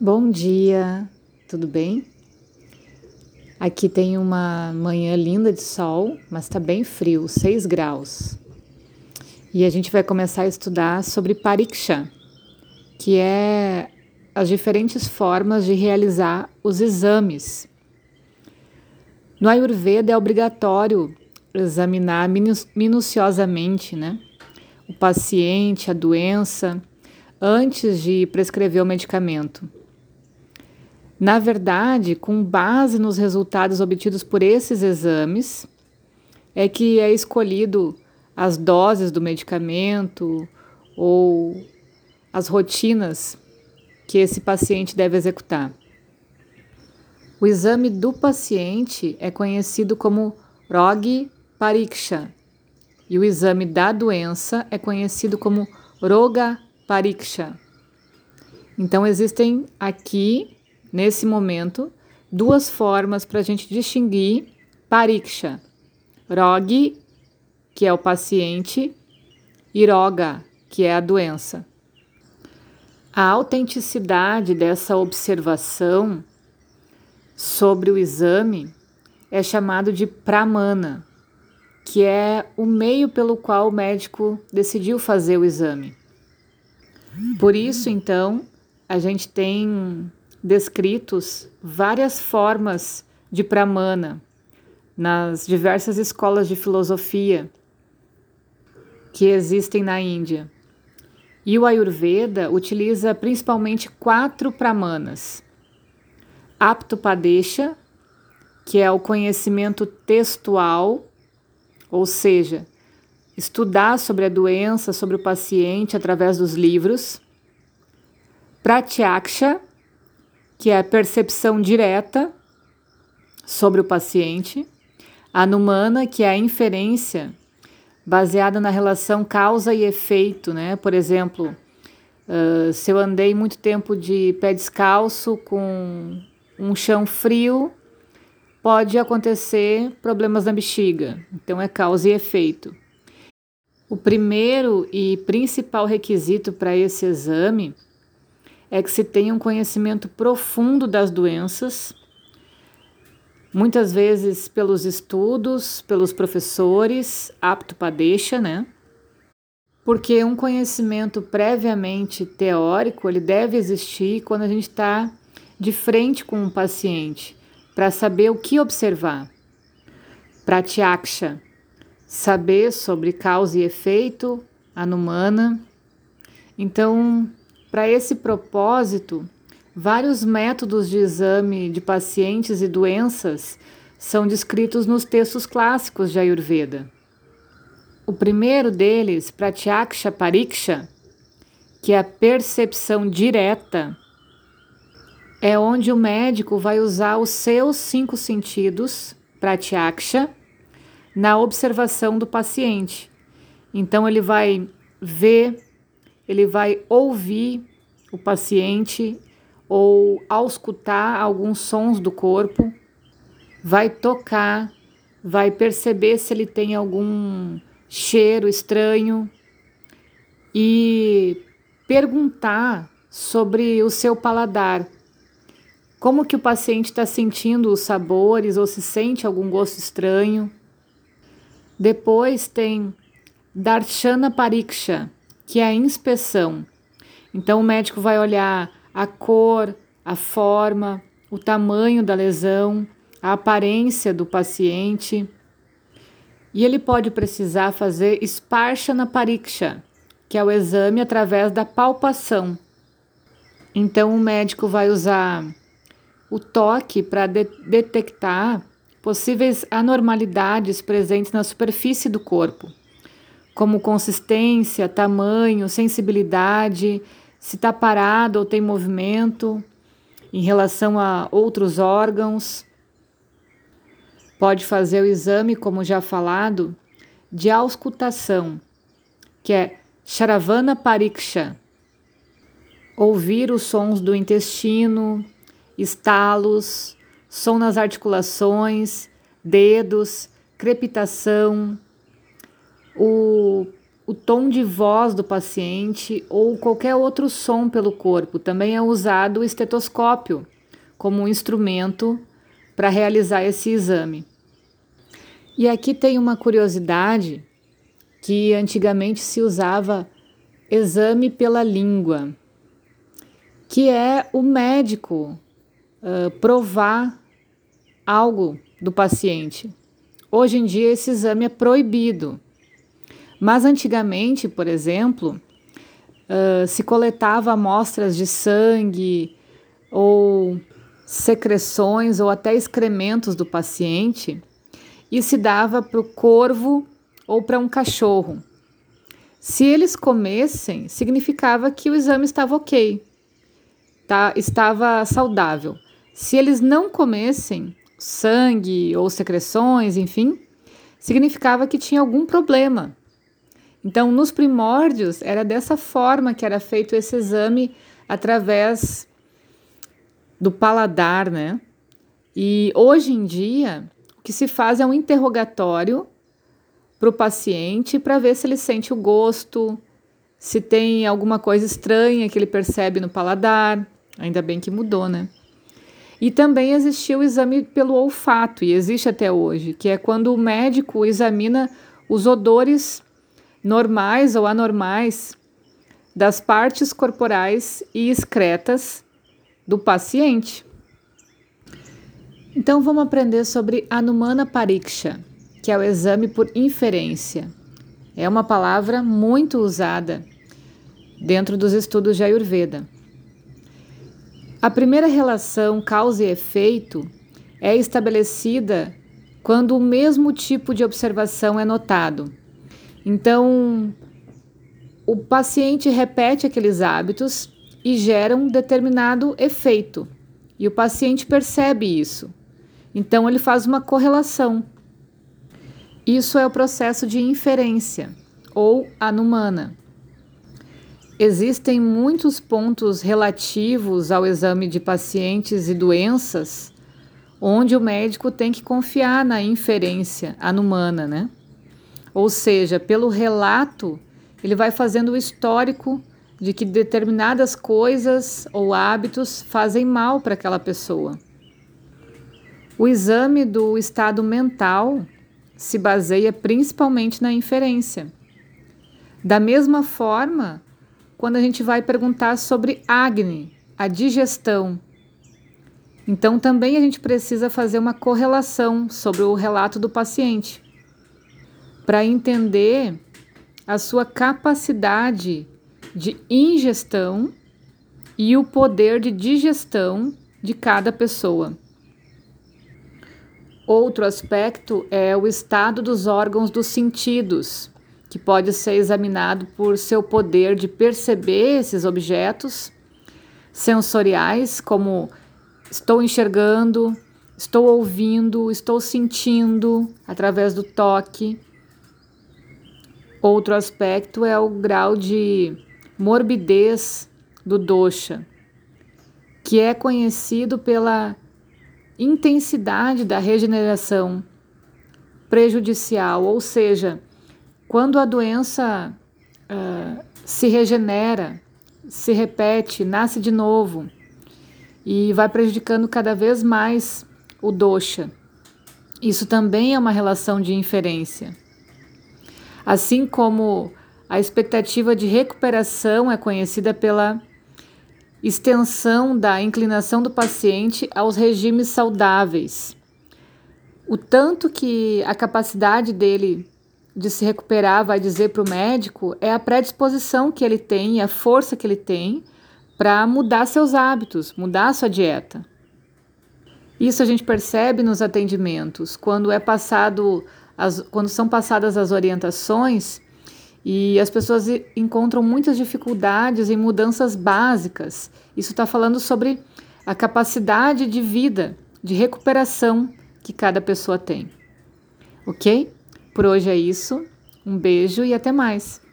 Bom dia, tudo bem? Aqui tem uma manhã linda de sol, mas está bem frio, 6 graus. E a gente vai começar a estudar sobre pariksha, que é as diferentes formas de realizar os exames. No Ayurveda é obrigatório examinar minuciosamente né, o paciente, a doença, antes de prescrever o medicamento. Na verdade, com base nos resultados obtidos por esses exames, é que é escolhido as doses do medicamento ou as rotinas que esse paciente deve executar. O exame do paciente é conhecido como Rogi Pariksha e o exame da doença é conhecido como Roga Pariksha. Então existem aqui nesse momento, duas formas para a gente distinguir pariksha. Rogi, que é o paciente, e roga, que é a doença. A autenticidade dessa observação sobre o exame é chamado de pramana, que é o meio pelo qual o médico decidiu fazer o exame. Por isso, então, a gente tem descritos várias formas de pramana nas diversas escolas de filosofia que existem na Índia. E o Ayurveda utiliza principalmente quatro pramanas: Aptopadesha, que é o conhecimento textual, ou seja, estudar sobre a doença, sobre o paciente através dos livros. Pratyaksha, que é a percepção direta sobre o paciente, a numana, que é a inferência baseada na relação causa e efeito, né? Por exemplo, uh, se eu andei muito tempo de pé descalço com um chão frio, pode acontecer problemas na bexiga. Então é causa e efeito. O primeiro e principal requisito para esse exame é que se tenha um conhecimento profundo das doenças, muitas vezes pelos estudos, pelos professores, apto para deixa, né? Porque um conhecimento previamente teórico, ele deve existir quando a gente está de frente com um paciente, para saber o que observar. Pratyaksha, saber sobre causa e efeito, anumana. Então, para esse propósito, vários métodos de exame de pacientes e doenças são descritos nos textos clássicos de Ayurveda. O primeiro deles, Pratyaksha Pariksha, que é a percepção direta, é onde o médico vai usar os seus cinco sentidos, Pratyaksha, na observação do paciente. Então ele vai ver, ele vai ouvir o paciente ou auscultar alguns sons do corpo, vai tocar, vai perceber se ele tem algum cheiro estranho e perguntar sobre o seu paladar. Como que o paciente está sentindo os sabores ou se sente algum gosto estranho. Depois tem Darshana Pariksha, que é a inspeção. Então, o médico vai olhar a cor, a forma, o tamanho da lesão, a aparência do paciente. E ele pode precisar fazer Sparshana Pariksha, que é o exame através da palpação. Então, o médico vai usar o toque para de detectar possíveis anormalidades presentes na superfície do corpo como consistência, tamanho, sensibilidade, se está parado ou tem movimento em relação a outros órgãos. Pode fazer o exame, como já falado, de auscultação, que é Charavana Pariksha. Ouvir os sons do intestino, estalos, som nas articulações, dedos, crepitação, o o tom de voz do paciente ou qualquer outro som pelo corpo. Também é usado o estetoscópio como um instrumento para realizar esse exame. E aqui tem uma curiosidade que antigamente se usava exame pela língua, que é o médico uh, provar algo do paciente. Hoje em dia esse exame é proibido. Mas antigamente, por exemplo, uh, se coletava amostras de sangue ou secreções ou até excrementos do paciente e se dava para o corvo ou para um cachorro. Se eles comessem, significava que o exame estava ok, tá, estava saudável. Se eles não comessem sangue ou secreções, enfim, significava que tinha algum problema. Então, nos primórdios, era dessa forma que era feito esse exame através do paladar, né? E hoje em dia, o que se faz é um interrogatório para o paciente para ver se ele sente o gosto, se tem alguma coisa estranha que ele percebe no paladar. Ainda bem que mudou, né? E também existia o exame pelo olfato, e existe até hoje, que é quando o médico examina os odores normais ou anormais das partes corporais e excretas do paciente. Então vamos aprender sobre Anumana Pariksha, que é o exame por inferência. É uma palavra muito usada dentro dos estudos de Ayurveda. A primeira relação causa e efeito é estabelecida quando o mesmo tipo de observação é notado então, o paciente repete aqueles hábitos e gera um determinado efeito. E o paciente percebe isso. Então, ele faz uma correlação. Isso é o processo de inferência ou anumana. Existem muitos pontos relativos ao exame de pacientes e doenças onde o médico tem que confiar na inferência anumana, né? Ou seja, pelo relato, ele vai fazendo o histórico de que determinadas coisas ou hábitos fazem mal para aquela pessoa. O exame do estado mental se baseia principalmente na inferência. Da mesma forma, quando a gente vai perguntar sobre Agni, a digestão, então também a gente precisa fazer uma correlação sobre o relato do paciente para entender a sua capacidade de ingestão e o poder de digestão de cada pessoa. Outro aspecto é o estado dos órgãos dos sentidos, que pode ser examinado por seu poder de perceber esses objetos sensoriais, como estou enxergando, estou ouvindo, estou sentindo através do toque Outro aspecto é o grau de morbidez do dosha, que é conhecido pela intensidade da regeneração prejudicial, ou seja, quando a doença uh, se regenera, se repete, nasce de novo e vai prejudicando cada vez mais o dosha. Isso também é uma relação de inferência. Assim como a expectativa de recuperação é conhecida pela extensão da inclinação do paciente aos regimes saudáveis. O tanto que a capacidade dele de se recuperar vai dizer para o médico é a predisposição que ele tem e a força que ele tem para mudar seus hábitos, mudar sua dieta. Isso a gente percebe nos atendimentos, quando é passado as, quando são passadas as orientações e as pessoas encontram muitas dificuldades em mudanças básicas. Isso está falando sobre a capacidade de vida, de recuperação que cada pessoa tem. Ok? Por hoje é isso. Um beijo e até mais.